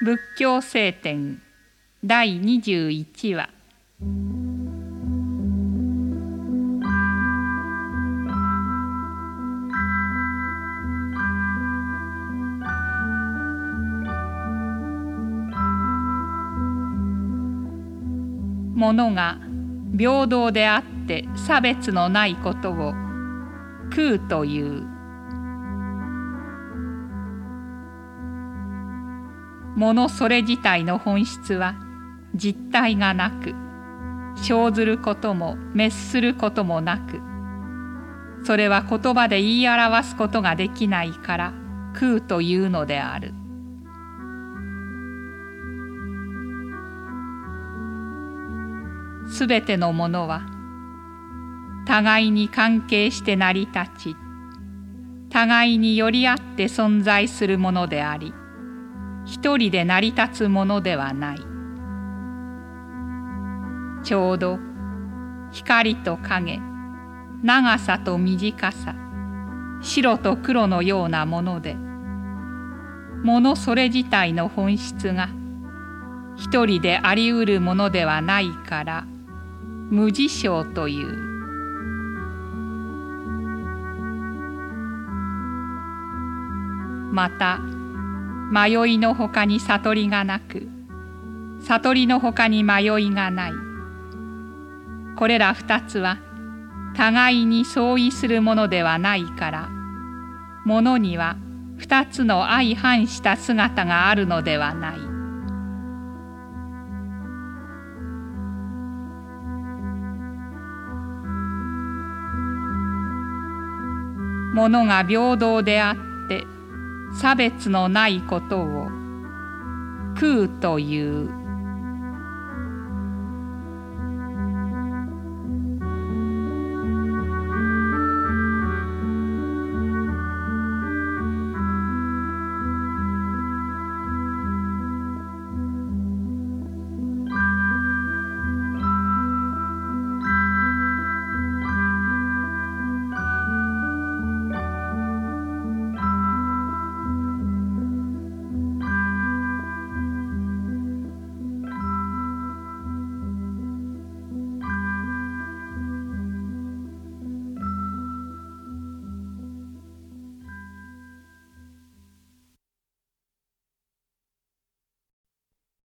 仏教聖典第21話。ものが平等であって差別のないことを空という。ものそれ自体の本質は実体がなく生ずることも滅することもなくそれは言葉で言い表すことができないから空というのである。すべてのものは互いに関係して成り立ち互いに寄り合って存在するものであり一人で成り立つものではない。ちょうど光と影長さと短さ白と黒のようなものでものそれ自体の本質が一人でありうるものではないから無事象という。また迷いのほかに悟りがなく悟りのほかに迷いがないこれら二つは互いに相違するものではないからものには二つの相反した姿があるのではない。ものが平等であって差別のないことを空という。